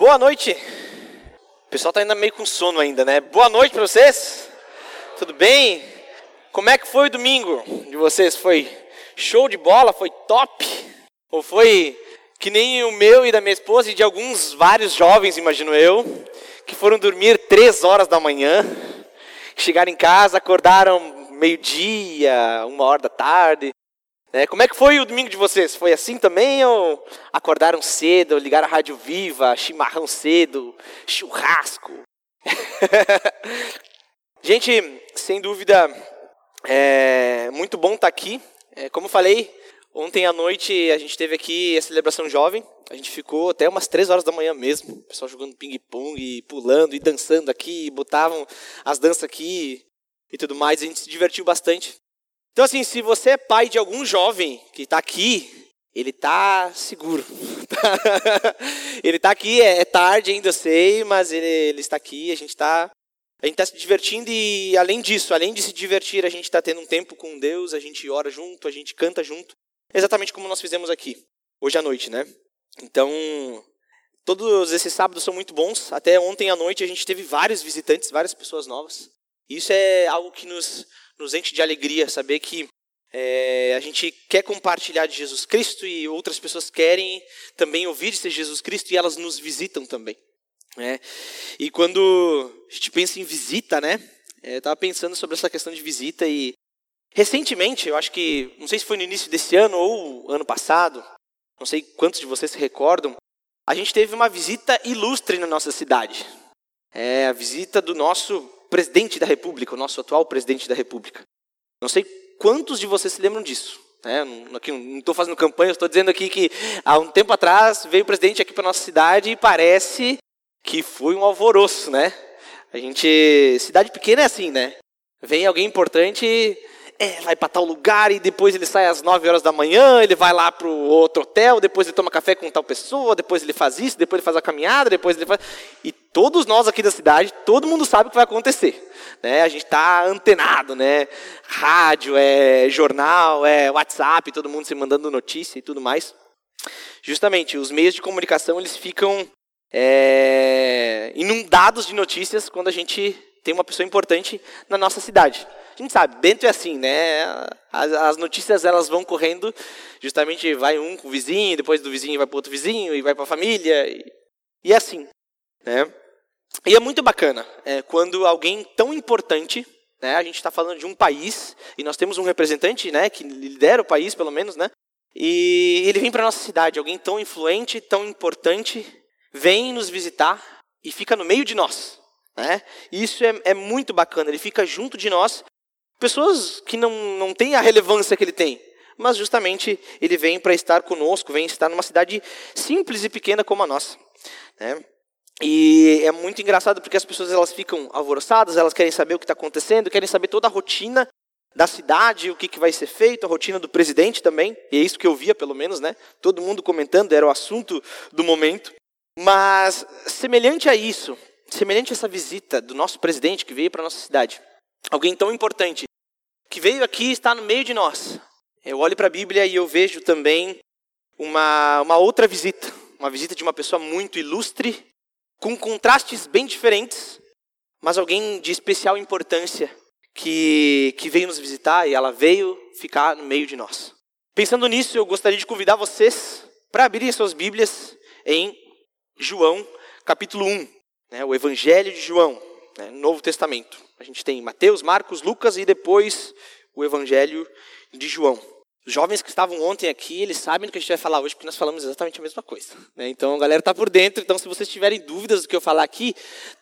Boa noite. O pessoal tá ainda meio com sono ainda, né? Boa noite para vocês. Tudo bem? Como é que foi o domingo de vocês? Foi show de bola? Foi top? Ou foi que nem o meu e da minha esposa e de alguns vários jovens, imagino eu, que foram dormir três horas da manhã, chegaram em casa, acordaram meio-dia, uma hora da tarde, é, como é que foi o domingo de vocês? Foi assim também ou acordaram cedo, ligaram a rádio viva, chimarrão cedo, churrasco? Gente, sem dúvida, é muito bom estar aqui. É, como falei, ontem à noite a gente teve aqui a celebração jovem. A gente ficou até umas três horas da manhã mesmo. O pessoal jogando ping-pong, pulando e dançando aqui, botavam as danças aqui e tudo mais. A gente se divertiu bastante. Então, assim, se você é pai de algum jovem que está aqui, ele está seguro. ele está aqui, é, é, tarde ainda, eu sei, mas ele, ele está aqui, a gente está a gente está se divertindo e, além disso, além de se divertir, a gente está tendo um tempo com Deus, a gente ora junto, a gente canta junto, exatamente como nós fizemos aqui, hoje à noite, né? Então, todos esses sábados são muito bons. Até ontem à noite a gente teve vários visitantes, várias pessoas novas. Isso é algo que nos, nos enche de alegria saber que é, a gente quer compartilhar de Jesus Cristo e outras pessoas querem também ouvir de Jesus Cristo e elas nos visitam também. Né? E quando a gente pensa em visita, né? É, eu estava pensando sobre essa questão de visita e recentemente, eu acho que, não sei se foi no início desse ano ou ano passado, não sei quantos de vocês se recordam, a gente teve uma visita ilustre na nossa cidade. É a visita do nosso presidente da República, o nosso atual presidente da República. Não sei quantos de vocês se lembram disso. Né? Não estou fazendo campanha, estou dizendo aqui que há um tempo atrás veio o presidente aqui para nossa cidade e parece que foi um alvoroço, né? A gente, cidade pequena é assim, né? Vem alguém importante, é, vai para tal lugar e depois ele sai às 9 horas da manhã, ele vai lá para o outro hotel, depois ele toma café com tal pessoa, depois ele faz isso, depois ele faz a caminhada, depois ele faz. E todos nós aqui da cidade, todo mundo sabe o que vai acontecer. Né? A gente está antenado, né? Rádio, é jornal, é WhatsApp, todo mundo se mandando notícia e tudo mais. Justamente, os meios de comunicação eles ficam é, inundados de notícias quando a gente tem uma pessoa importante na nossa cidade. A gente sabe, Bento é assim, né? As, as, notícias elas vão correndo, justamente vai um com o vizinho, depois do vizinho vai para outro vizinho e vai para a família e, e é assim, né? E é muito bacana é, quando alguém tão importante, né, a gente está falando de um país, e nós temos um representante né, que lidera o país, pelo menos, né, e ele vem para nossa cidade, alguém tão influente, tão importante, vem nos visitar e fica no meio de nós. Né? Isso é, é muito bacana, ele fica junto de nós, pessoas que não, não têm a relevância que ele tem, mas justamente ele vem para estar conosco, vem estar numa cidade simples e pequena como a nossa. Né? E é muito engraçado porque as pessoas elas ficam alvoroçadas, elas querem saber o que está acontecendo, querem saber toda a rotina da cidade, o que, que vai ser feito, a rotina do presidente também. E é isso que eu via, pelo menos, né? Todo mundo comentando, era o assunto do momento. Mas, semelhante a isso, semelhante a essa visita do nosso presidente que veio para nossa cidade, alguém tão importante, que veio aqui está no meio de nós. Eu olho para a Bíblia e eu vejo também uma, uma outra visita, uma visita de uma pessoa muito ilustre, com contrastes bem diferentes, mas alguém de especial importância que, que veio nos visitar e ela veio ficar no meio de nós. Pensando nisso, eu gostaria de convidar vocês para abrirem suas Bíblias em João, capítulo 1, né, o Evangelho de João, né, Novo Testamento. A gente tem Mateus, Marcos, Lucas e depois o Evangelho de João. Os jovens que estavam ontem aqui, eles sabem do que a gente vai falar hoje, porque nós falamos exatamente a mesma coisa. Né? Então a galera está por dentro, então se vocês tiverem dúvidas do que eu falar aqui,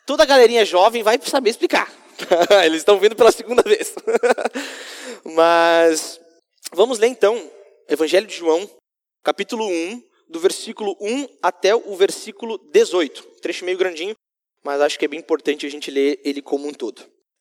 toda a galerinha jovem vai saber explicar. eles estão vindo pela segunda vez. Mas vamos ler então Evangelho de João, capítulo 1, do versículo 1 até o versículo 18. trecho meio grandinho, mas acho que é bem importante a gente ler ele como um todo.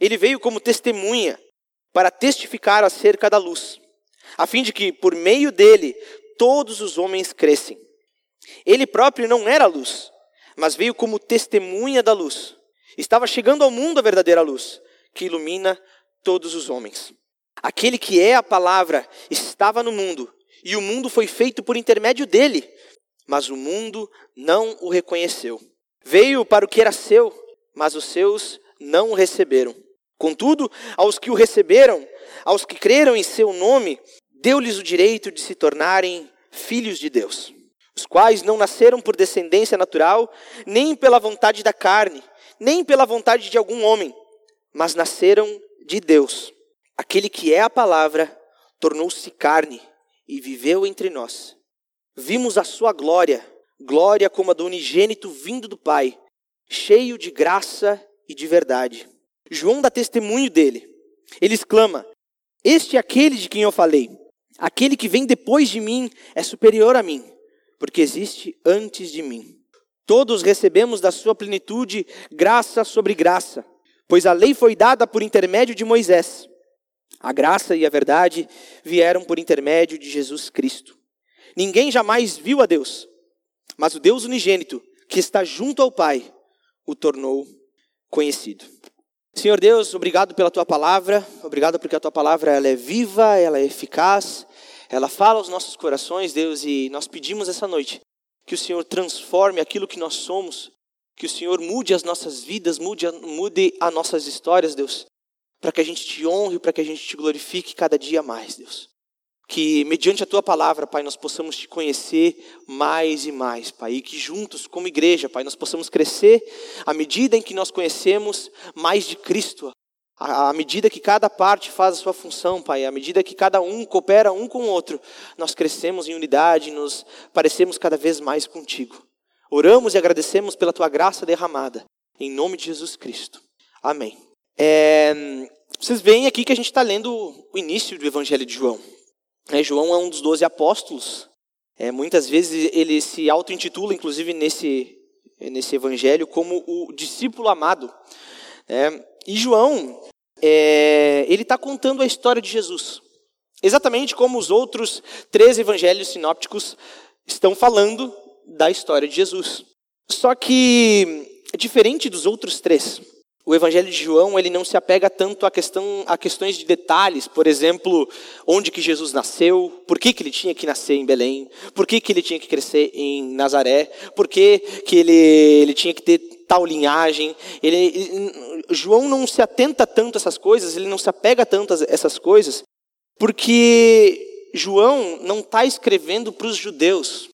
Ele veio como testemunha para testificar acerca da luz, a fim de que, por meio dele, todos os homens crescem. Ele próprio não era luz, mas veio como testemunha da luz. Estava chegando ao mundo a verdadeira luz, que ilumina todos os homens. Aquele que é a palavra estava no mundo, e o mundo foi feito por intermédio dele, mas o mundo não o reconheceu. Veio para o que era seu, mas os seus não o receberam. Contudo, aos que o receberam, aos que creram em seu nome, deu-lhes o direito de se tornarem filhos de Deus, os quais não nasceram por descendência natural, nem pela vontade da carne, nem pela vontade de algum homem, mas nasceram de Deus. Aquele que é a palavra tornou-se carne e viveu entre nós. Vimos a sua glória, glória como a do unigênito vindo do Pai, cheio de graça e de verdade. João dá testemunho dele. Ele exclama: Este é aquele de quem eu falei. Aquele que vem depois de mim é superior a mim, porque existe antes de mim. Todos recebemos da sua plenitude graça sobre graça, pois a lei foi dada por intermédio de Moisés. A graça e a verdade vieram por intermédio de Jesus Cristo. Ninguém jamais viu a Deus, mas o Deus unigênito, que está junto ao Pai, o tornou conhecido. Senhor Deus, obrigado pela tua palavra, obrigado porque a tua palavra ela é viva, ela é eficaz, ela fala aos nossos corações, Deus, e nós pedimos essa noite que o Senhor transforme aquilo que nós somos, que o Senhor mude as nossas vidas, mude, mude as nossas histórias, Deus, para que a gente te honre, para que a gente te glorifique cada dia mais, Deus. Que mediante a tua palavra, Pai, nós possamos te conhecer mais e mais, Pai, e que juntos, como igreja, Pai, nós possamos crescer à medida em que nós conhecemos mais de Cristo, à medida que cada parte faz a sua função, Pai, à medida que cada um coopera um com o outro, nós crescemos em unidade, nos parecemos cada vez mais contigo. Oramos e agradecemos pela tua graça derramada, em nome de Jesus Cristo. Amém. É, vocês veem aqui que a gente está lendo o início do Evangelho de João. É, João é um dos doze apóstolos. É, muitas vezes ele se auto-intitula, inclusive nesse, nesse evangelho, como o discípulo amado. É, e João, é, ele está contando a história de Jesus. Exatamente como os outros três evangelhos sinópticos estão falando da história de Jesus. Só que, diferente dos outros três, o Evangelho de João ele não se apega tanto a, questão, a questões de detalhes, por exemplo, onde que Jesus nasceu, por que, que ele tinha que nascer em Belém, por que, que ele tinha que crescer em Nazaré, por que, que ele, ele tinha que ter tal linhagem. Ele, ele, João não se atenta tanto a essas coisas, ele não se apega tanto a essas coisas, porque João não está escrevendo para os judeus.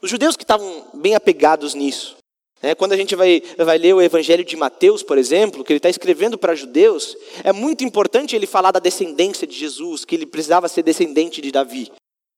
Os judeus que estavam bem apegados nisso. É, quando a gente vai, vai ler o Evangelho de Mateus, por exemplo, que ele está escrevendo para judeus, é muito importante ele falar da descendência de Jesus, que ele precisava ser descendente de Davi.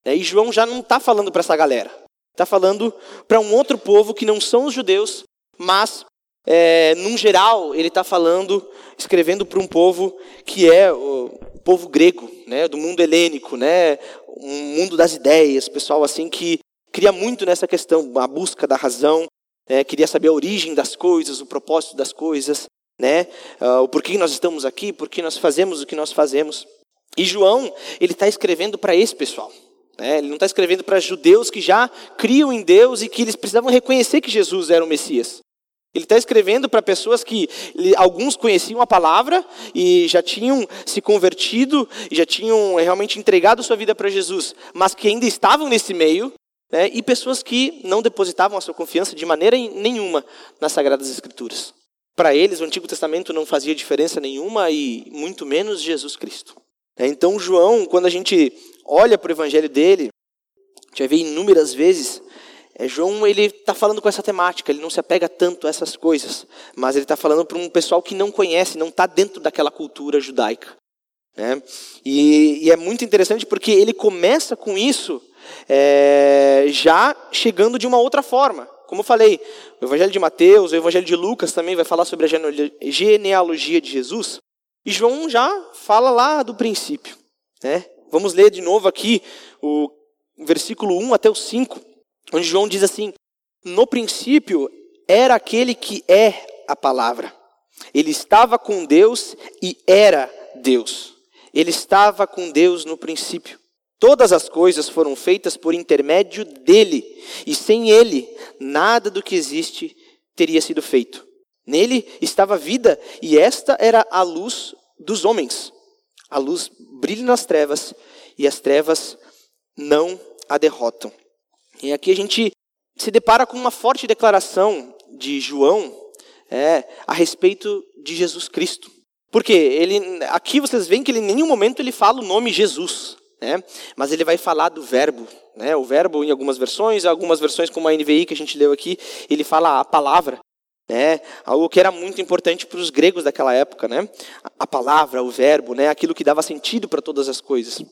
É, e João já não está falando para essa galera. Está falando para um outro povo que não são os judeus, mas, é, num geral, ele está falando, escrevendo para um povo que é o povo grego, né, do mundo helênico, né, um mundo das ideias, pessoal assim que cria muito nessa questão, a busca da razão, é, queria saber a origem das coisas, o propósito das coisas, né? Uh, o porquê nós estamos aqui, por que nós fazemos o que nós fazemos. E João, ele está escrevendo para esse pessoal. Né? Ele não está escrevendo para judeus que já criam em Deus e que eles precisavam reconhecer que Jesus era o Messias. Ele está escrevendo para pessoas que alguns conheciam a palavra e já tinham se convertido e já tinham realmente entregado sua vida para Jesus, mas que ainda estavam nesse meio né, e pessoas que não depositavam a sua confiança de maneira nenhuma nas Sagradas Escrituras. Para eles, o Antigo Testamento não fazia diferença nenhuma e muito menos Jesus Cristo. É, então, João, quando a gente olha para o Evangelho dele, a gente vai ver inúmeras vezes, é, João ele está falando com essa temática, ele não se apega tanto a essas coisas, mas ele está falando para um pessoal que não conhece, não está dentro daquela cultura judaica. Né? E, e é muito interessante porque ele começa com isso é, já chegando de uma outra forma. Como eu falei, o Evangelho de Mateus, o Evangelho de Lucas também vai falar sobre a genealogia de Jesus. E João já fala lá do princípio. Né? Vamos ler de novo aqui o versículo 1 até o 5, onde João diz assim: No princípio era aquele que é a palavra. Ele estava com Deus e era Deus. Ele estava com Deus no princípio. Todas as coisas foram feitas por intermédio dele, e sem ele, nada do que existe teria sido feito. Nele estava a vida, e esta era a luz dos homens. A luz brilha nas trevas, e as trevas não a derrotam. E aqui a gente se depara com uma forte declaração de João é, a respeito de Jesus Cristo. Porque ele, aqui vocês veem que ele, em nenhum momento ele fala o nome Jesus, né? mas ele vai falar do verbo. Né? O verbo, em algumas versões, algumas versões como a NVI que a gente leu aqui, ele fala a palavra. Né? Algo que era muito importante para os gregos daquela época. Né? A palavra, o verbo, né? aquilo que dava sentido para todas as coisas.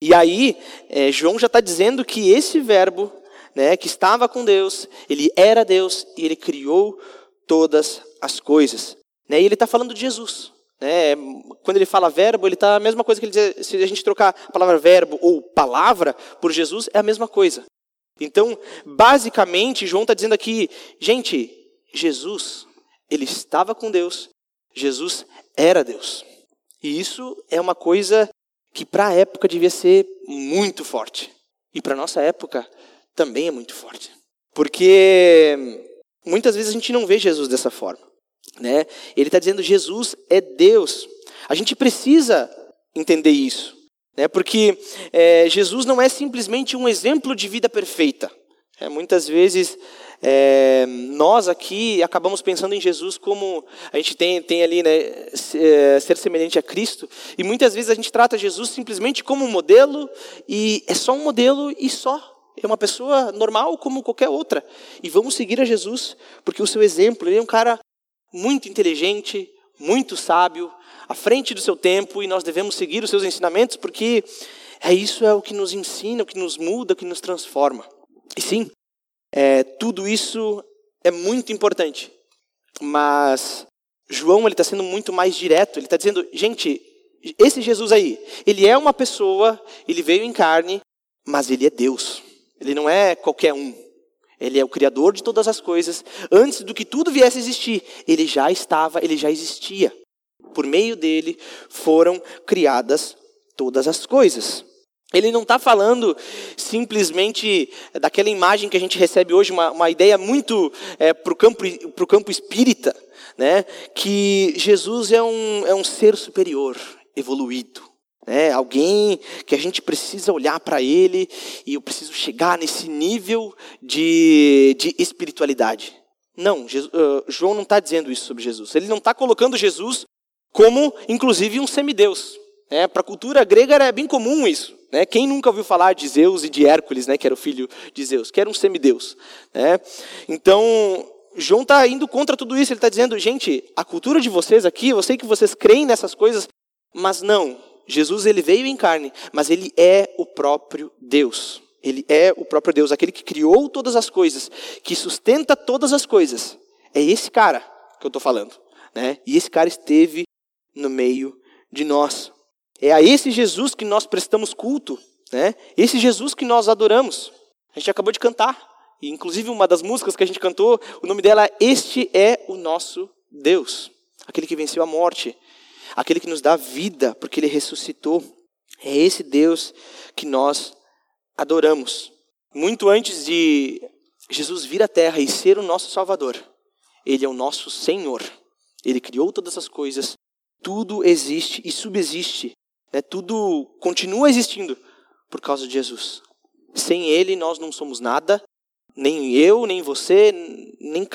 E aí, é, João já está dizendo que esse verbo, né, que estava com Deus, ele era Deus e ele criou todas as coisas. Né? E ele está falando de Jesus. Né? Quando ele fala verbo, ele está a mesma coisa que ele diz, se a gente trocar a palavra verbo ou palavra por Jesus, é a mesma coisa. Então, basicamente, João está dizendo aqui, gente, Jesus, ele estava com Deus, Jesus era Deus. E isso é uma coisa que para a época devia ser muito forte. E para a nossa época também é muito forte. Porque muitas vezes a gente não vê Jesus dessa forma. Né? Ele está dizendo Jesus é Deus. A gente precisa entender isso, né? Porque é, Jesus não é simplesmente um exemplo de vida perfeita. É, muitas vezes é, nós aqui acabamos pensando em Jesus como a gente tem, tem ali, né, é, ser semelhante a Cristo, e muitas vezes a gente trata Jesus simplesmente como um modelo, e é só um modelo e só. É uma pessoa normal como qualquer outra. E vamos seguir a Jesus, porque o seu exemplo, ele é um cara muito inteligente, muito sábio, à frente do seu tempo, e nós devemos seguir os seus ensinamentos, porque é isso é o que nos ensina, o que nos muda, o que nos transforma. E sim, é, tudo isso é muito importante. Mas João ele está sendo muito mais direto. Ele está dizendo, gente, esse Jesus aí, ele é uma pessoa, ele veio em carne, mas ele é Deus. Ele não é qualquer um. Ele é o criador de todas as coisas. Antes do que tudo viesse a existir, ele já estava, ele já existia. Por meio dele foram criadas todas as coisas. Ele não está falando simplesmente daquela imagem que a gente recebe hoje, uma, uma ideia muito é, para o campo, campo espírita, né? que Jesus é um, é um ser superior, evoluído. Né? Alguém que a gente precisa olhar para ele e eu preciso chegar nesse nível de, de espiritualidade. Não, Jesus, uh, João não está dizendo isso sobre Jesus. Ele não está colocando Jesus como, inclusive, um semideus. Né? Para a cultura grega era bem comum isso. Né? Quem nunca ouviu falar de Zeus e de Hércules, né? que era o filho de Zeus, que era um semideus. Né? Então, João está indo contra tudo isso. Ele está dizendo, gente, a cultura de vocês aqui, eu sei que vocês creem nessas coisas, mas não, Jesus ele veio em carne, mas ele é o próprio Deus. Ele é o próprio Deus, aquele que criou todas as coisas, que sustenta todas as coisas. É esse cara que eu estou falando. Né? E esse cara esteve no meio de nós. É a esse Jesus que nós prestamos culto. Né? Esse Jesus que nós adoramos. A gente acabou de cantar. E, inclusive, uma das músicas que a gente cantou, o nome dela é Este é o Nosso Deus. Aquele que venceu a morte, aquele que nos dá vida, porque ele ressuscitou. É esse Deus que nós adoramos. Muito antes de Jesus vir à terra e ser o nosso Salvador, ele é o nosso Senhor. Ele criou todas as coisas, tudo existe e subsiste, né? tudo continua existindo por causa de Jesus. Sem Ele nós não somos nada, nem eu, nem você, nem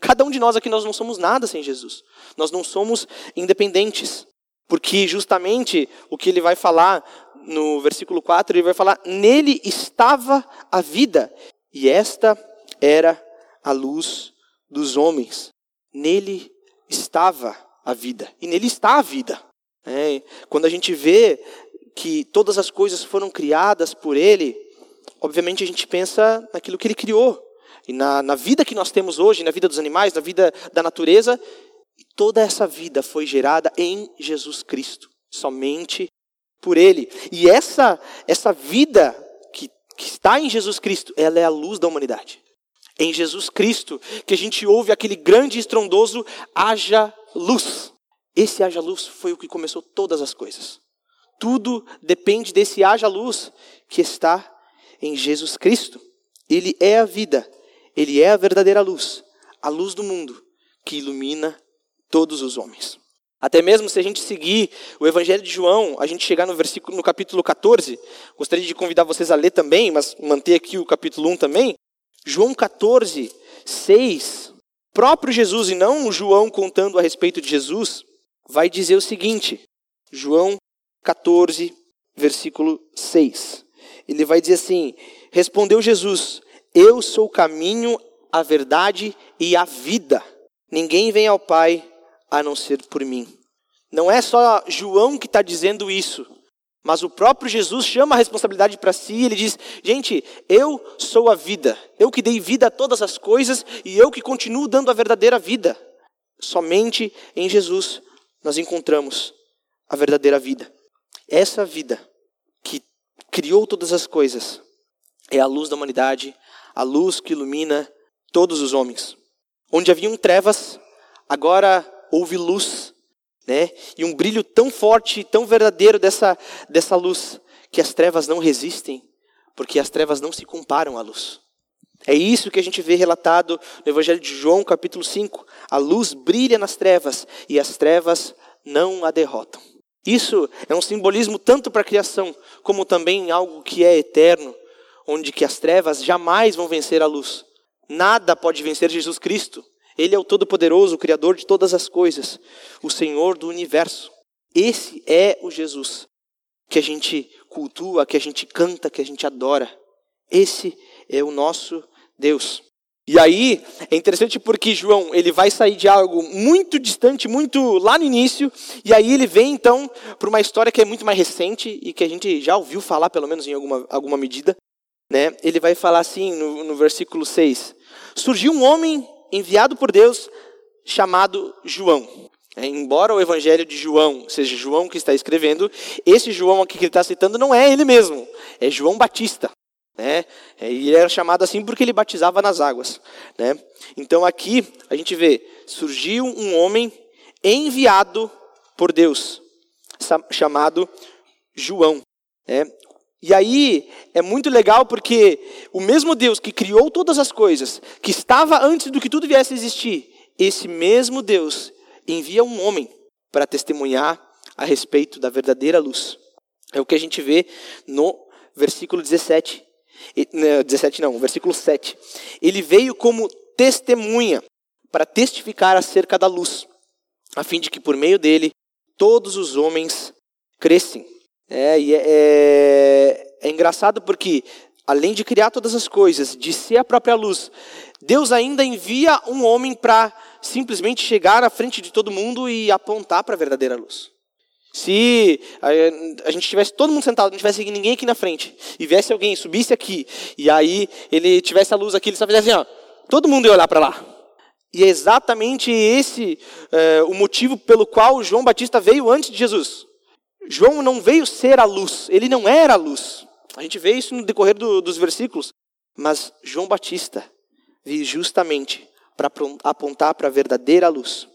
cada um de nós aqui nós não somos nada sem Jesus. Nós não somos independentes. Porque justamente o que ele vai falar no versículo 4, ele vai falar: Nele estava a vida, e esta era a luz dos homens. Nele estava a vida, e nele está a vida. É, quando a gente vê que todas as coisas foram criadas por ele, obviamente a gente pensa naquilo que ele criou. E na, na vida que nós temos hoje, na vida dos animais, na vida da natureza, e toda essa vida foi gerada em Jesus Cristo, somente por Ele. E essa, essa vida que, que está em Jesus Cristo, ela é a luz da humanidade. em Jesus Cristo que a gente ouve aquele grande e estrondoso haja luz. Esse haja luz foi o que começou todas as coisas. Tudo depende desse haja luz que está em Jesus Cristo. Ele é a vida, ele é a verdadeira luz, a luz do mundo que ilumina todos os homens. Até mesmo se a gente seguir o Evangelho de João, a gente chegar no versículo no capítulo 14, gostaria de convidar vocês a ler também, mas manter aqui o capítulo 1 também. João 14, 6, próprio Jesus e não João contando a respeito de Jesus, vai dizer o seguinte: João 14, versículo 6. Ele vai dizer assim: Respondeu Jesus: Eu sou o caminho, a verdade e a vida. Ninguém vem ao Pai a não ser por mim. Não é só João que está dizendo isso, mas o próprio Jesus chama a responsabilidade para si e ele diz: Gente, eu sou a vida, eu que dei vida a todas as coisas e eu que continuo dando a verdadeira vida. Somente em Jesus nós encontramos a verdadeira vida. Essa vida criou todas as coisas é a luz da humanidade, a luz que ilumina todos os homens. Onde haviam trevas, agora houve luz, né? E um brilho tão forte, tão verdadeiro dessa, dessa luz, que as trevas não resistem, porque as trevas não se comparam à luz. É isso que a gente vê relatado no Evangelho de João, capítulo 5. A luz brilha nas trevas e as trevas não a derrotam. Isso é um simbolismo tanto para a criação, como também algo que é eterno, onde que as trevas jamais vão vencer a luz. Nada pode vencer Jesus Cristo. Ele é o Todo-Poderoso, o Criador de todas as coisas, o Senhor do universo. Esse é o Jesus que a gente cultua, que a gente canta, que a gente adora. Esse é o nosso Deus. E aí é interessante porque João ele vai sair de algo muito distante, muito lá no início, e aí ele vem então para uma história que é muito mais recente e que a gente já ouviu falar, pelo menos em alguma, alguma medida. Né? Ele vai falar assim no, no versículo 6: Surgiu um homem enviado por Deus chamado João. É, embora o evangelho de João seja João que está escrevendo, esse João aqui que ele está citando não é ele mesmo, é João Batista. Né? É, ele era chamado assim porque ele batizava nas águas. Né? Então aqui a gente vê, surgiu um homem enviado por Deus, chamado João. Né? E aí é muito legal porque o mesmo Deus que criou todas as coisas, que estava antes do que tudo viesse a existir, esse mesmo Deus envia um homem para testemunhar a respeito da verdadeira luz. É o que a gente vê no versículo 17. 17 não, versículo 7. Ele veio como testemunha para testificar acerca da luz, a fim de que por meio dele todos os homens crescem. É, e é, é, é engraçado porque, além de criar todas as coisas, de ser a própria luz, Deus ainda envia um homem para simplesmente chegar à frente de todo mundo e apontar para a verdadeira luz. Se a, a, gente tivesse todo mundo sentado, não tivesse ninguém aqui na frente, e viesse alguém, subisse aqui, e aí ele tivesse a luz aqui, ele só fizesse assim, ó, todo mundo ia olhar para lá. E é exatamente esse é, o motivo pelo qual João Batista veio antes de Jesus. João não veio ser a luz, ele não era a luz. A gente vê isso no decorrer do, dos versículos. Mas João Batista veio justamente para apontar para a verdadeira luz.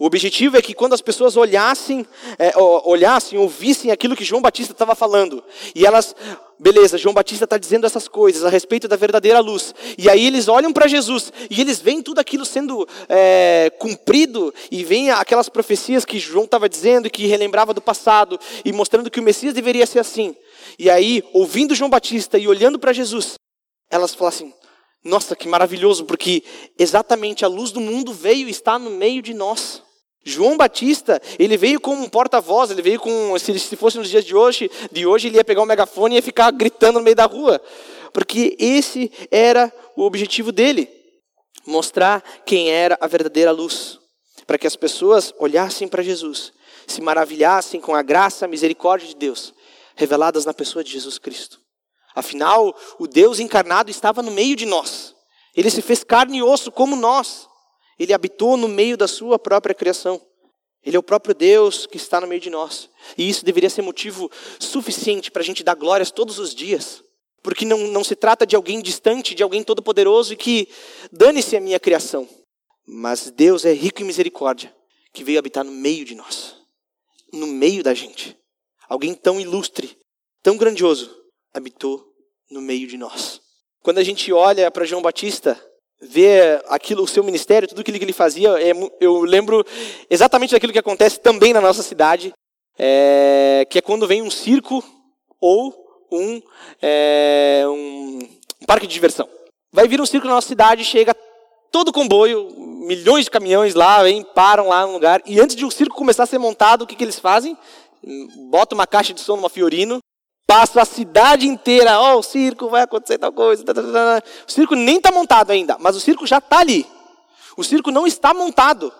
O objetivo é que quando as pessoas olhassem, é, olhassem, ouvissem aquilo que João Batista estava falando, e elas, beleza, João Batista está dizendo essas coisas a respeito da verdadeira luz, e aí eles olham para Jesus, e eles veem tudo aquilo sendo é, cumprido, e veem aquelas profecias que João estava dizendo, que relembrava do passado, e mostrando que o Messias deveria ser assim. E aí, ouvindo João Batista e olhando para Jesus, elas falam assim, nossa, que maravilhoso, porque exatamente a luz do mundo veio e está no meio de nós. João Batista, ele veio como um porta-voz, ele veio com, se, se fosse nos dias de hoje, de hoje ele ia pegar um megafone e ia ficar gritando no meio da rua, porque esse era o objetivo dele, mostrar quem era a verdadeira luz, para que as pessoas olhassem para Jesus, se maravilhassem com a graça, a misericórdia de Deus, reveladas na pessoa de Jesus Cristo. Afinal, o Deus encarnado estava no meio de nós. Ele se fez carne e osso como nós. Ele habitou no meio da sua própria criação. Ele é o próprio Deus que está no meio de nós. E isso deveria ser motivo suficiente para a gente dar glórias todos os dias. porque não, não se trata de alguém distante, de alguém todo-poderoso e que dane-se a minha criação. Mas Deus é rico em misericórdia, que veio habitar no meio de nós, no meio da gente. Alguém tão ilustre, tão grandioso, habitou no meio de nós. Quando a gente olha para João Batista, vê aquilo, o seu ministério, tudo aquilo que ele fazia, é, eu lembro exatamente daquilo que acontece também na nossa cidade, é, que é quando vem um circo ou um, é, um, um parque de diversão. Vai vir um circo na nossa cidade, chega todo comboio, milhões de caminhões lá, vem, param lá no lugar, e antes de o circo começar a ser montado, o que, que eles fazem? Bota uma caixa de som numa Fiorino, passa a cidade inteira, ó, oh, o circo vai acontecer tal coisa. Tá, tá, tá. O circo nem está montado ainda, mas o circo já está ali. O circo não está montado,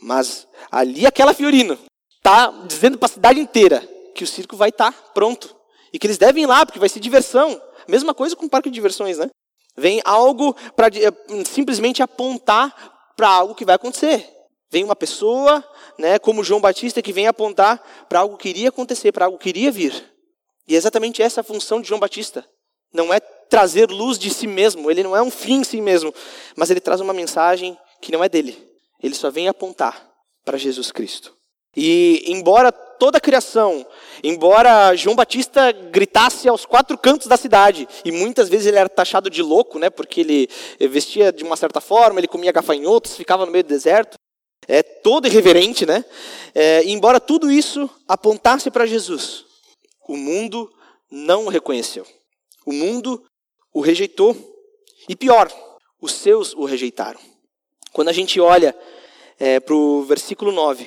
mas ali aquela Fiorino está dizendo para a cidade inteira que o circo vai estar tá pronto. E que eles devem ir lá, porque vai ser diversão. Mesma coisa com o parque de diversões, né? Vem algo para eh, simplesmente apontar para algo que vai acontecer. Vem uma pessoa, né, como João Batista, que vem apontar para algo que iria acontecer, para algo que iria vir. E é exatamente essa a função de João Batista. Não é trazer luz de si mesmo, ele não é um fim em si mesmo, mas ele traz uma mensagem que não é dele. Ele só vem apontar para Jesus Cristo. E embora toda a criação, embora João Batista gritasse aos quatro cantos da cidade, e muitas vezes ele era taxado de louco, né, porque ele vestia de uma certa forma, ele comia gafanhotos, ficava no meio do deserto, é todo irreverente, né? É, embora tudo isso apontasse para Jesus, o mundo não o reconheceu. O mundo o rejeitou. E pior, os seus o rejeitaram. Quando a gente olha é, para o versículo 9,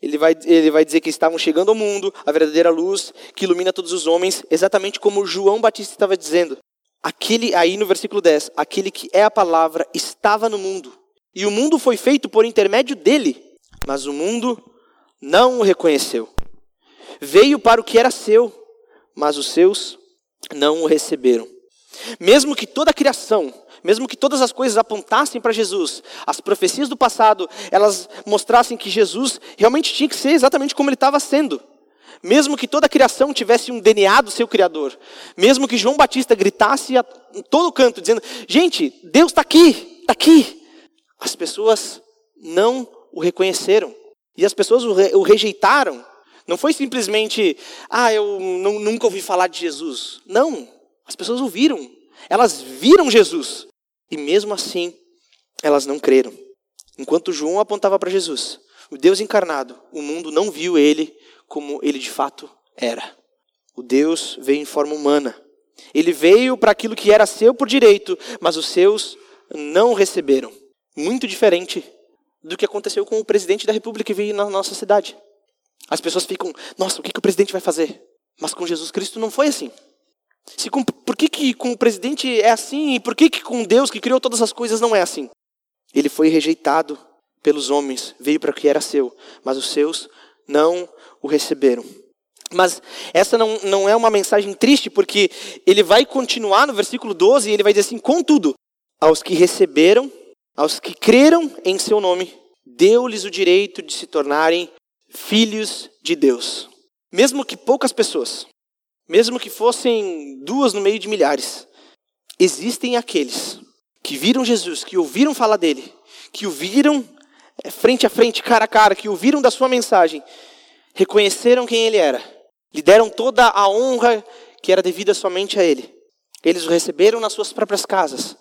ele vai, ele vai dizer que estavam chegando ao mundo a verdadeira luz que ilumina todos os homens, exatamente como João Batista estava dizendo. Aquele, aí no versículo 10, aquele que é a palavra estava no mundo, e o mundo foi feito por intermédio dele, mas o mundo não o reconheceu. Veio para o que era seu, mas os seus não o receberam. Mesmo que toda a criação mesmo que todas as coisas apontassem para Jesus, as profecias do passado, elas mostrassem que Jesus realmente tinha que ser exatamente como ele estava sendo. Mesmo que toda a criação tivesse um DNA do seu Criador, mesmo que João Batista gritasse a todo canto, dizendo: Gente, Deus está aqui, está aqui. As pessoas não o reconheceram. E as pessoas o, re o rejeitaram. Não foi simplesmente, ah, eu nunca ouvi falar de Jesus. Não, as pessoas ouviram. Elas viram Jesus. E mesmo assim, elas não creram. Enquanto João apontava para Jesus, o Deus encarnado, o mundo não viu ele como ele de fato era. O Deus veio em forma humana. Ele veio para aquilo que era seu por direito, mas os seus não receberam. Muito diferente do que aconteceu com o presidente da República que veio na nossa cidade. As pessoas ficam, nossa, o que, que o presidente vai fazer? Mas com Jesus Cristo não foi assim. Se com, por que, que com o presidente é assim e por que, que com Deus que criou todas as coisas não é assim? Ele foi rejeitado pelos homens, veio para o que era seu, mas os seus não o receberam. Mas essa não, não é uma mensagem triste, porque ele vai continuar no versículo 12 e ele vai dizer assim: Contudo, aos que receberam, aos que creram em seu nome, deu-lhes o direito de se tornarem filhos de Deus. Mesmo que poucas pessoas, mesmo que fossem duas no meio de milhares, existem aqueles que viram Jesus, que ouviram falar dele, que o viram é, frente a frente, cara a cara, que ouviram da sua mensagem, reconheceram quem ele era, lhe deram toda a honra que era devida somente a ele. Eles o receberam nas suas próprias casas,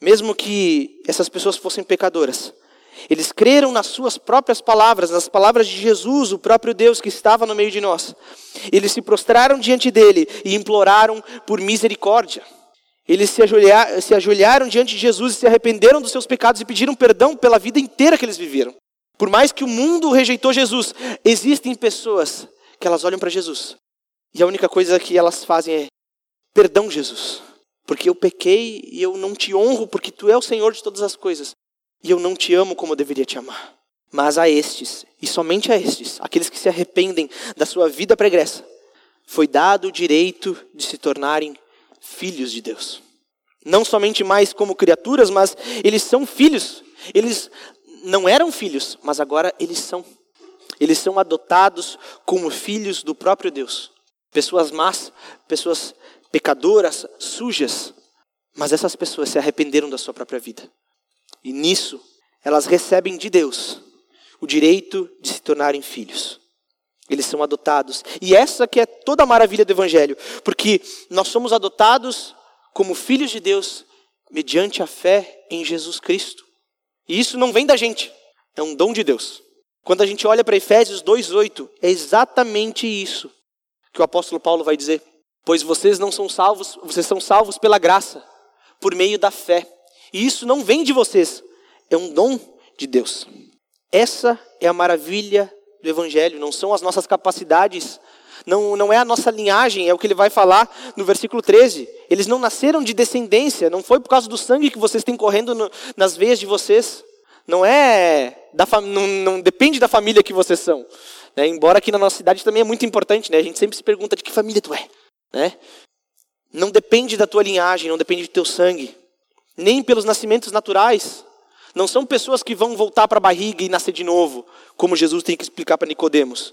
mesmo que essas pessoas fossem pecadoras. Eles creram nas suas próprias palavras, nas palavras de Jesus, o próprio Deus que estava no meio de nós. Eles se prostraram diante dele e imploraram por misericórdia. Eles se ajoelharam, se ajoelharam diante de Jesus e se arrependeram dos seus pecados e pediram perdão pela vida inteira que eles viveram. Por mais que o mundo rejeitou Jesus, existem pessoas que elas olham para Jesus e a única coisa que elas fazem é: perdão, Jesus, porque eu pequei e eu não te honro, porque tu é o Senhor de todas as coisas e eu não te amo como eu deveria te amar. Mas a estes, e somente a estes, aqueles que se arrependem da sua vida pregressa, foi dado o direito de se tornarem filhos de Deus. Não somente mais como criaturas, mas eles são filhos. Eles não eram filhos, mas agora eles são. Eles são adotados como filhos do próprio Deus. Pessoas más, pessoas pecadoras, sujas, mas essas pessoas se arrependeram da sua própria vida. E nisso, elas recebem de Deus o direito de se tornarem filhos. Eles são adotados. E essa que é toda a maravilha do evangelho, porque nós somos adotados como filhos de Deus mediante a fé em Jesus Cristo. E isso não vem da gente, é um dom de Deus. Quando a gente olha para Efésios 2:8, é exatamente isso que o apóstolo Paulo vai dizer. Pois vocês não são salvos, vocês são salvos pela graça, por meio da fé. E isso não vem de vocês, é um dom de Deus. Essa é a maravilha do Evangelho, não são as nossas capacidades, não, não é a nossa linhagem, é o que ele vai falar no versículo 13. Eles não nasceram de descendência, não foi por causa do sangue que vocês têm correndo no, nas veias de vocês. Não é da não, não depende da família que vocês são. Né? Embora aqui na nossa cidade também é muito importante, né? A gente sempre se pergunta de que família tu é, né? Não depende da tua linhagem, não depende do teu sangue, nem pelos nascimentos naturais. Não são pessoas que vão voltar para a barriga e nascer de novo, como Jesus tem que explicar para Nicodemos.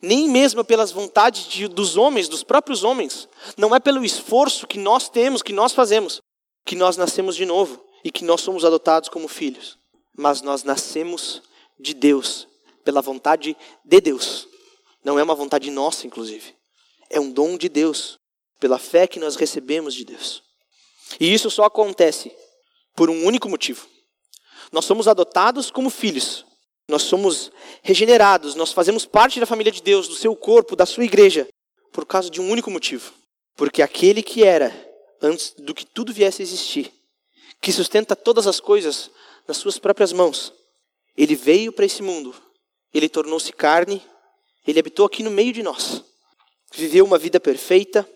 Nem mesmo pelas vontades de, dos homens, dos próprios homens. Não é pelo esforço que nós temos, que nós fazemos, que nós nascemos de novo e que nós somos adotados como filhos. Mas nós nascemos de Deus, pela vontade de Deus. Não é uma vontade nossa, inclusive. É um dom de Deus, pela fé que nós recebemos de Deus. E isso só acontece por um único motivo. Nós somos adotados como filhos. Nós somos regenerados, nós fazemos parte da família de Deus, do seu corpo, da sua igreja, por causa de um único motivo. Porque aquele que era, antes do que tudo viesse a existir, que sustenta todas as coisas nas suas próprias mãos, ele veio para esse mundo, ele tornou-se carne, ele habitou aqui no meio de nós, viveu uma vida perfeita,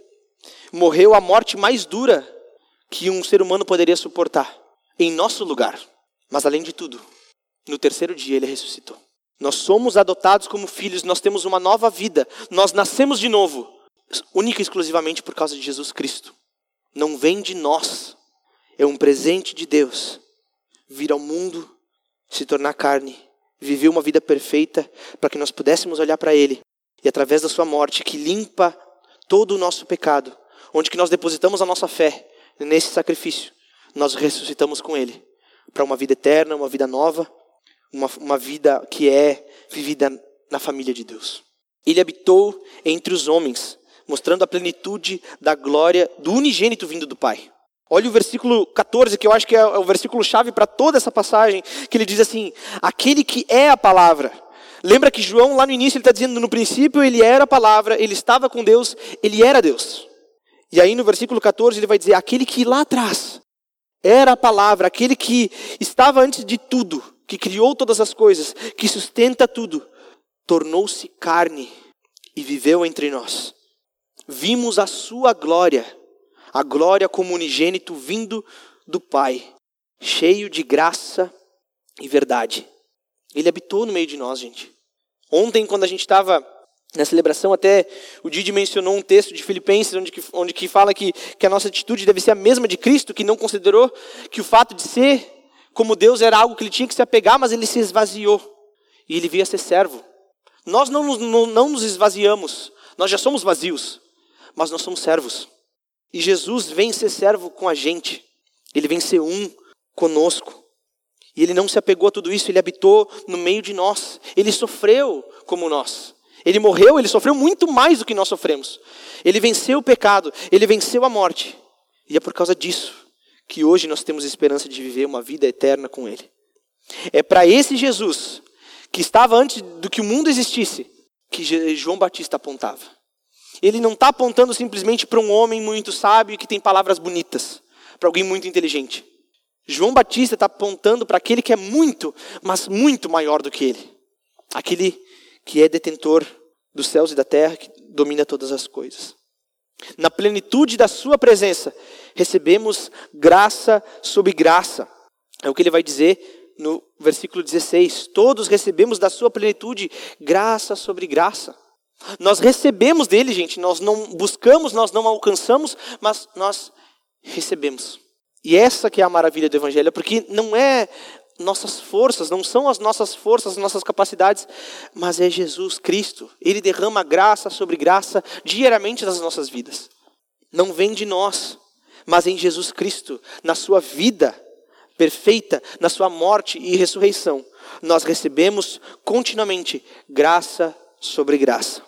morreu a morte mais dura que um ser humano poderia suportar, em nosso lugar. Mas além de tudo, no terceiro dia ele ressuscitou. Nós somos adotados como filhos, nós temos uma nova vida, nós nascemos de novo, única e exclusivamente por causa de Jesus Cristo. Não vem de nós, é um presente de Deus. Vir ao mundo, se tornar carne, viver uma vida perfeita para que nós pudéssemos olhar para Ele e através da Sua morte que limpa todo o nosso pecado, onde que nós depositamos a nossa fé nesse sacrifício, nós ressuscitamos com Ele para uma vida eterna, uma vida nova, uma, uma vida que é vivida na família de Deus. Ele habitou entre os homens, mostrando a plenitude da glória do unigênito vindo do Pai. Olha o versículo 14, que eu acho que é o versículo chave para toda essa passagem, que ele diz assim: aquele que é a palavra. Lembra que João, lá no início, ele está dizendo: no princípio ele era a palavra, ele estava com Deus, ele era Deus. E aí no versículo 14 ele vai dizer: aquele que lá atrás era a palavra, aquele que estava antes de tudo, que criou todas as coisas, que sustenta tudo, tornou-se carne e viveu entre nós. Vimos a sua glória, a glória como unigênito vindo do Pai, cheio de graça e verdade. Ele habitou no meio de nós, gente. Ontem, quando a gente estava na celebração, até o Didi mencionou um texto de Filipenses, onde, que, onde que fala que, que a nossa atitude deve ser a mesma de Cristo, que não considerou que o fato de ser como Deus era algo que ele tinha que se apegar, mas ele se esvaziou. E ele veio a ser servo. Nós não não, não nos esvaziamos, nós já somos vazios, mas nós somos servos. E Jesus vem ser servo com a gente, ele vem ser um conosco. E ele não se apegou a tudo isso, ele habitou no meio de nós, ele sofreu como nós. Ele morreu, ele sofreu muito mais do que nós sofremos. Ele venceu o pecado, ele venceu a morte. E é por causa disso que hoje nós temos esperança de viver uma vida eterna com Ele. É para esse Jesus, que estava antes do que o mundo existisse, que João Batista apontava. Ele não está apontando simplesmente para um homem muito sábio que tem palavras bonitas, para alguém muito inteligente. João Batista está apontando para aquele que é muito, mas muito maior do que ele. Aquele que é detentor dos céus e da terra, que domina todas as coisas. Na plenitude da Sua presença, recebemos graça sobre graça. É o que ele vai dizer no versículo 16. Todos recebemos da Sua plenitude graça sobre graça. Nós recebemos dele, gente. Nós não buscamos, nós não alcançamos, mas nós recebemos. E essa que é a maravilha do Evangelho, porque não é nossas forças, não são as nossas forças, as nossas capacidades, mas é Jesus Cristo. Ele derrama graça sobre graça diariamente nas nossas vidas. não vem de nós, mas em Jesus Cristo, na sua vida perfeita, na sua morte e ressurreição, nós recebemos continuamente graça sobre graça.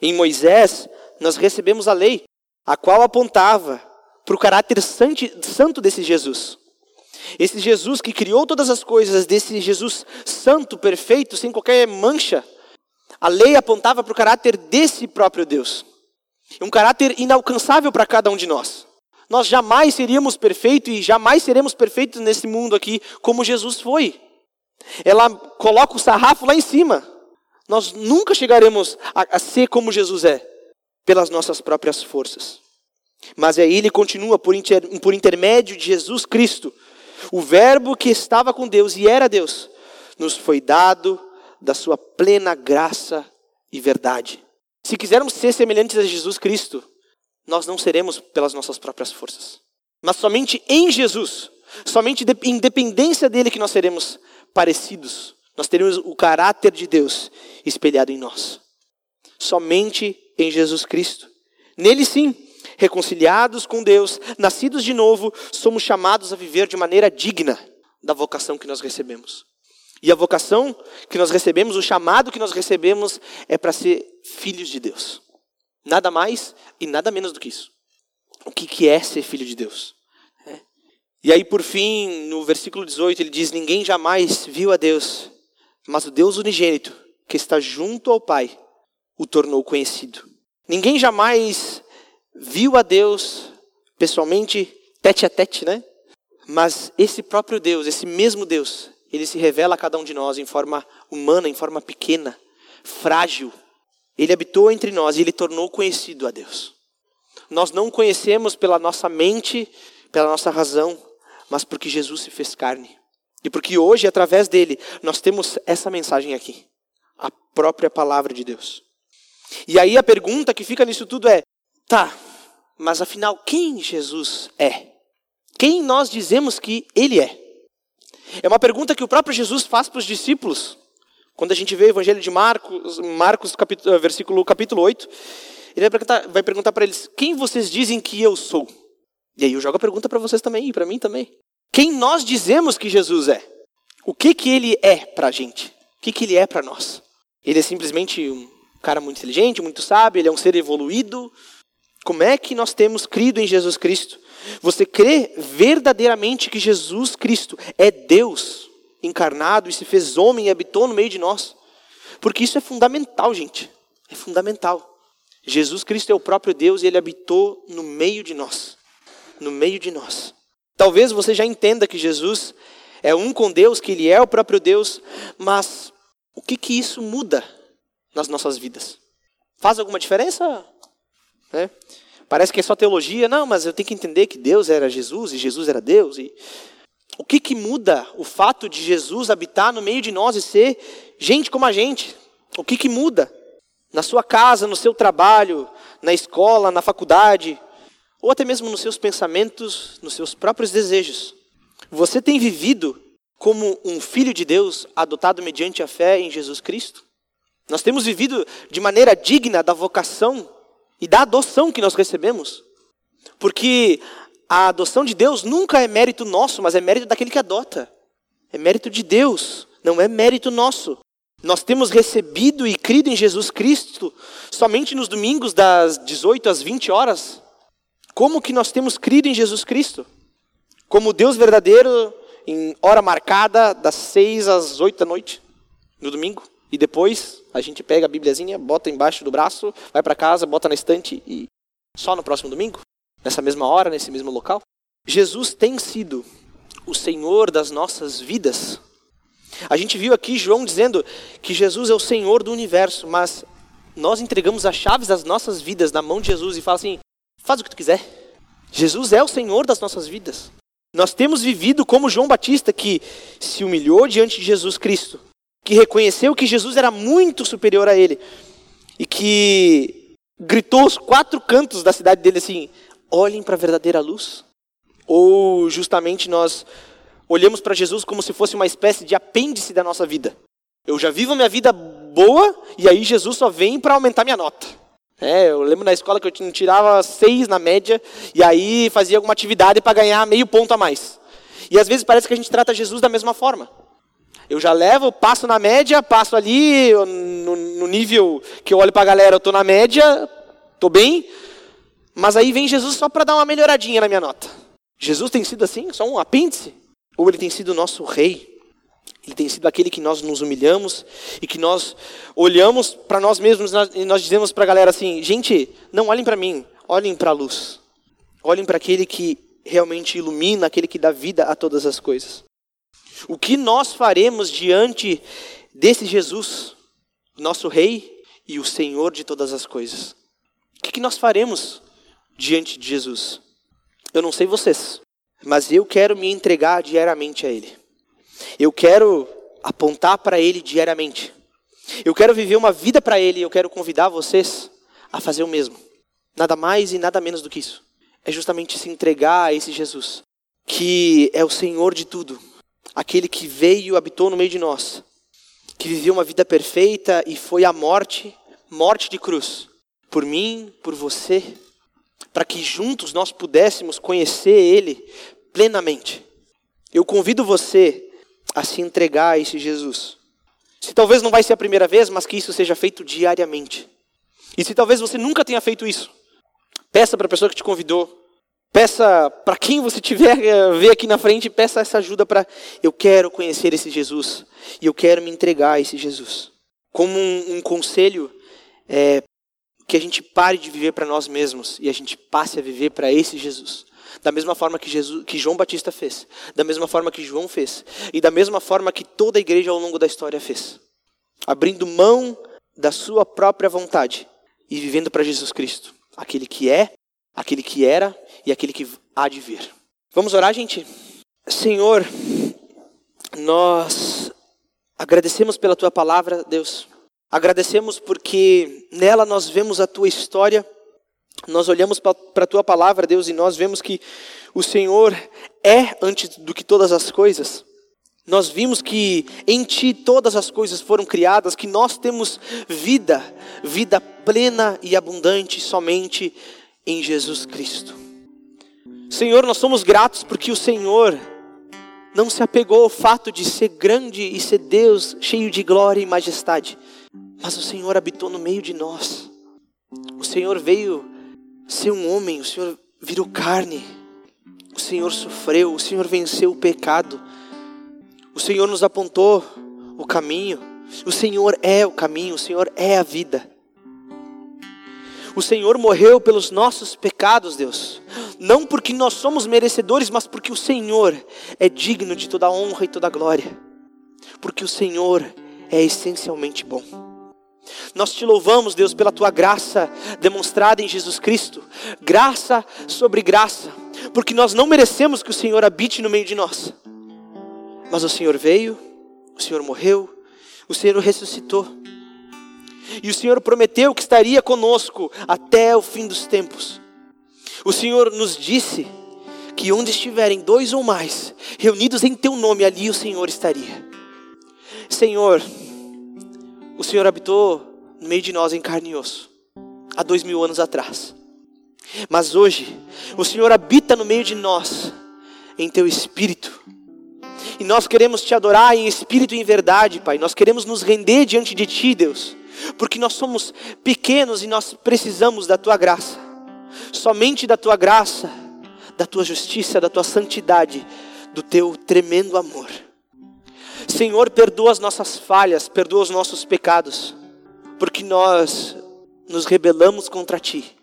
Em Moisés, nós recebemos a lei, a qual apontava para o caráter santo desse Jesus. Esse Jesus que criou todas as coisas, desse Jesus santo, perfeito, sem qualquer mancha, a lei apontava para o caráter desse próprio Deus. Um caráter inalcançável para cada um de nós. Nós jamais seríamos perfeitos e jamais seremos perfeitos nesse mundo aqui como Jesus foi. Ela coloca o sarrafo lá em cima. Nós nunca chegaremos a, a ser como Jesus é, pelas nossas próprias forças. Mas aí ele continua por, inter, por intermédio de Jesus Cristo. O Verbo que estava com Deus e era Deus, nos foi dado da sua plena graça e verdade. Se quisermos ser semelhantes a Jesus Cristo, nós não seremos pelas nossas próprias forças, mas somente em Jesus, somente em dependência dele que nós seremos parecidos. Nós teremos o caráter de Deus espelhado em nós. Somente em Jesus Cristo. Nele sim, reconciliados com Deus, nascidos de novo, somos chamados a viver de maneira digna da vocação que nós recebemos. E a vocação que nós recebemos, o chamado que nós recebemos, é para ser filhos de Deus. Nada mais e nada menos do que isso. O que, é ser filho de Deus? É. E aí, por fim, no versículo 18, ele diz: Ninguém jamais viu a Deus, mas o Deus unigênito, que está junto ao Pai, o tornou conhecido. Ninguém jamais viu a Deus pessoalmente, tete a tete, né? Mas esse próprio Deus, esse mesmo Deus, ele se revela a cada um de nós em forma humana, em forma pequena, frágil. Ele habitou entre nós e ele tornou conhecido a Deus. Nós não o conhecemos pela nossa mente, pela nossa razão, mas porque Jesus se fez carne. E porque hoje, através dele, nós temos essa mensagem aqui, a própria palavra de Deus. E aí a pergunta que fica nisso tudo é: tá, mas afinal, quem Jesus é? Quem nós dizemos que ele é? É uma pergunta que o próprio Jesus faz para os discípulos. Quando a gente vê o Evangelho de Marcos, Marcos capítulo, versículo, capítulo 8, ele vai perguntar, vai perguntar para eles: Quem vocês dizem que eu sou? E aí eu jogo a pergunta para vocês também e para mim também. Quem nós dizemos que Jesus é? O que, que ele é para a gente? O que, que ele é para nós? Ele é simplesmente um cara muito inteligente, muito sábio, ele é um ser evoluído. Como é que nós temos crido em Jesus Cristo? Você crê verdadeiramente que Jesus Cristo é Deus encarnado e se fez homem e habitou no meio de nós? Porque isso é fundamental, gente. É fundamental. Jesus Cristo é o próprio Deus e ele habitou no meio de nós. No meio de nós. Talvez você já entenda que Jesus é um com Deus, que ele é o próprio Deus, mas o que que isso muda nas nossas vidas? Faz alguma diferença? É. Parece que é só teologia. Não, mas eu tenho que entender que Deus era Jesus e Jesus era Deus. E o que, que muda o fato de Jesus habitar no meio de nós e ser gente como a gente? O que, que muda? Na sua casa, no seu trabalho, na escola, na faculdade, ou até mesmo nos seus pensamentos, nos seus próprios desejos. Você tem vivido como um filho de Deus adotado mediante a fé em Jesus Cristo? Nós temos vivido de maneira digna da vocação e da adoção que nós recebemos. Porque a adoção de Deus nunca é mérito nosso, mas é mérito daquele que adota. É mérito de Deus, não é mérito nosso. Nós temos recebido e crido em Jesus Cristo somente nos domingos das 18 às 20 horas. Como que nós temos crido em Jesus Cristo? Como Deus verdadeiro, em hora marcada, das 6 às 8 da noite, no domingo. E depois a gente pega a Bíbliazinha, bota embaixo do braço, vai para casa, bota na estante e só no próximo domingo? Nessa mesma hora, nesse mesmo local? Jesus tem sido o Senhor das nossas vidas. A gente viu aqui João dizendo que Jesus é o Senhor do universo, mas nós entregamos as chaves das nossas vidas na mão de Jesus e fala assim: faz o que tu quiser. Jesus é o Senhor das nossas vidas. Nós temos vivido como João Batista, que se humilhou diante de Jesus Cristo, que reconheceu que Jesus era muito superior a ele e que gritou os quatro cantos da cidade dele assim: olhem para a verdadeira luz. Ou justamente nós olhamos para Jesus como se fosse uma espécie de apêndice da nossa vida. Eu já vivo a minha vida boa e aí Jesus só vem para aumentar minha nota. É, eu lembro na escola que eu tirava seis na média e aí fazia alguma atividade para ganhar meio ponto a mais. E às vezes parece que a gente trata Jesus da mesma forma. Eu já levo, passo na média, passo ali no, no nível que eu olho para a galera, eu estou na média, estou bem, mas aí vem Jesus só para dar uma melhoradinha na minha nota. Jesus tem sido assim, só um apêndice? Ou ele tem sido o nosso rei? Ele tem sido aquele que nós nos humilhamos e que nós olhamos para nós mesmos e nós dizemos para a galera assim: gente, não olhem para mim, olhem para a luz. Olhem para aquele que realmente ilumina, aquele que dá vida a todas as coisas. O que nós faremos diante desse Jesus, nosso Rei e o Senhor de todas as coisas? O que nós faremos diante de Jesus? Eu não sei vocês, mas eu quero me entregar diariamente a Ele. Eu quero apontar para Ele diariamente. Eu quero viver uma vida para Ele e eu quero convidar vocês a fazer o mesmo. Nada mais e nada menos do que isso. É justamente se entregar a esse Jesus, que é o Senhor de tudo, aquele que veio e habitou no meio de nós, que viveu uma vida perfeita e foi à morte, morte de cruz, por mim, por você, para que juntos nós pudéssemos conhecer Ele plenamente. Eu convido você a se entregar a esse Jesus. Se talvez não vai ser a primeira vez, mas que isso seja feito diariamente. E se talvez você nunca tenha feito isso, peça para a pessoa que te convidou, peça para quem você tiver eh, ver aqui na frente, peça essa ajuda para eu quero conhecer esse Jesus e eu quero me entregar a esse Jesus. Como um, um conselho é, que a gente pare de viver para nós mesmos e a gente passe a viver para esse Jesus. Da mesma forma que, Jesus, que João Batista fez, da mesma forma que João fez, e da mesma forma que toda a igreja ao longo da história fez. Abrindo mão da sua própria vontade e vivendo para Jesus Cristo, aquele que é, aquele que era e aquele que há de vir. Vamos orar, gente? Senhor, nós agradecemos pela tua palavra, Deus. Agradecemos porque nela nós vemos a tua história nós olhamos para a tua palavra, Deus, e nós vemos que o Senhor é antes do que todas as coisas. Nós vimos que em ti todas as coisas foram criadas, que nós temos vida, vida plena e abundante somente em Jesus Cristo. Senhor, nós somos gratos porque o Senhor não se apegou ao fato de ser grande e ser Deus, cheio de glória e majestade, mas o Senhor habitou no meio de nós. O Senhor veio ser um homem, o Senhor virou carne. O Senhor sofreu, o Senhor venceu o pecado. O Senhor nos apontou o caminho. O Senhor é o caminho, o Senhor é a vida. O Senhor morreu pelos nossos pecados, Deus. Não porque nós somos merecedores, mas porque o Senhor é digno de toda honra e toda glória. Porque o Senhor é essencialmente bom. Nós te louvamos, Deus, pela tua graça demonstrada em Jesus Cristo, graça sobre graça, porque nós não merecemos que o Senhor habite no meio de nós, mas o Senhor veio, o Senhor morreu, o Senhor ressuscitou, e o Senhor prometeu que estaria conosco até o fim dos tempos. O Senhor nos disse que onde estiverem dois ou mais reunidos em teu nome, ali o Senhor estaria. Senhor, o Senhor habitou no meio de nós em carne e osso, há dois mil anos atrás. Mas hoje, o Senhor habita no meio de nós, em teu espírito. E nós queremos te adorar em espírito e em verdade, Pai. Nós queremos nos render diante de Ti, Deus, porque nós somos pequenos e nós precisamos da Tua graça. Somente da Tua graça, da Tua justiça, da Tua santidade, do Teu tremendo amor. Senhor, perdoa as nossas falhas, perdoa os nossos pecados, porque nós nos rebelamos contra Ti.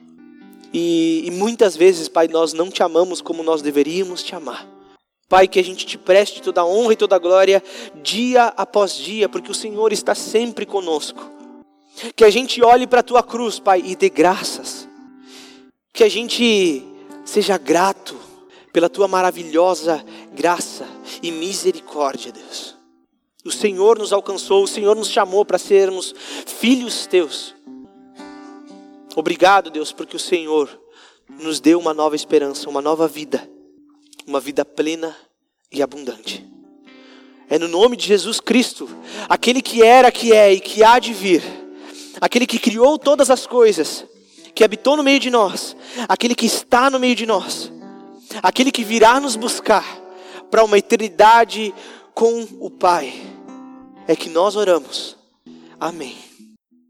E, e, muitas vezes, Pai, nós não te amamos como nós deveríamos te amar. Pai, que a gente te preste toda a honra e toda a glória dia após dia, porque o Senhor está sempre conosco. Que a gente olhe para a tua cruz, Pai, e dê graças. Que a gente seja grato pela tua maravilhosa graça e misericórdia, Deus. O Senhor nos alcançou, o Senhor nos chamou para sermos filhos teus. Obrigado, Deus, porque o Senhor nos deu uma nova esperança, uma nova vida, uma vida plena e abundante. É no nome de Jesus Cristo, aquele que era, que é e que há de vir, aquele que criou todas as coisas, que habitou no meio de nós, aquele que está no meio de nós, aquele que virá nos buscar para uma eternidade com o Pai, é que nós oramos. Amém.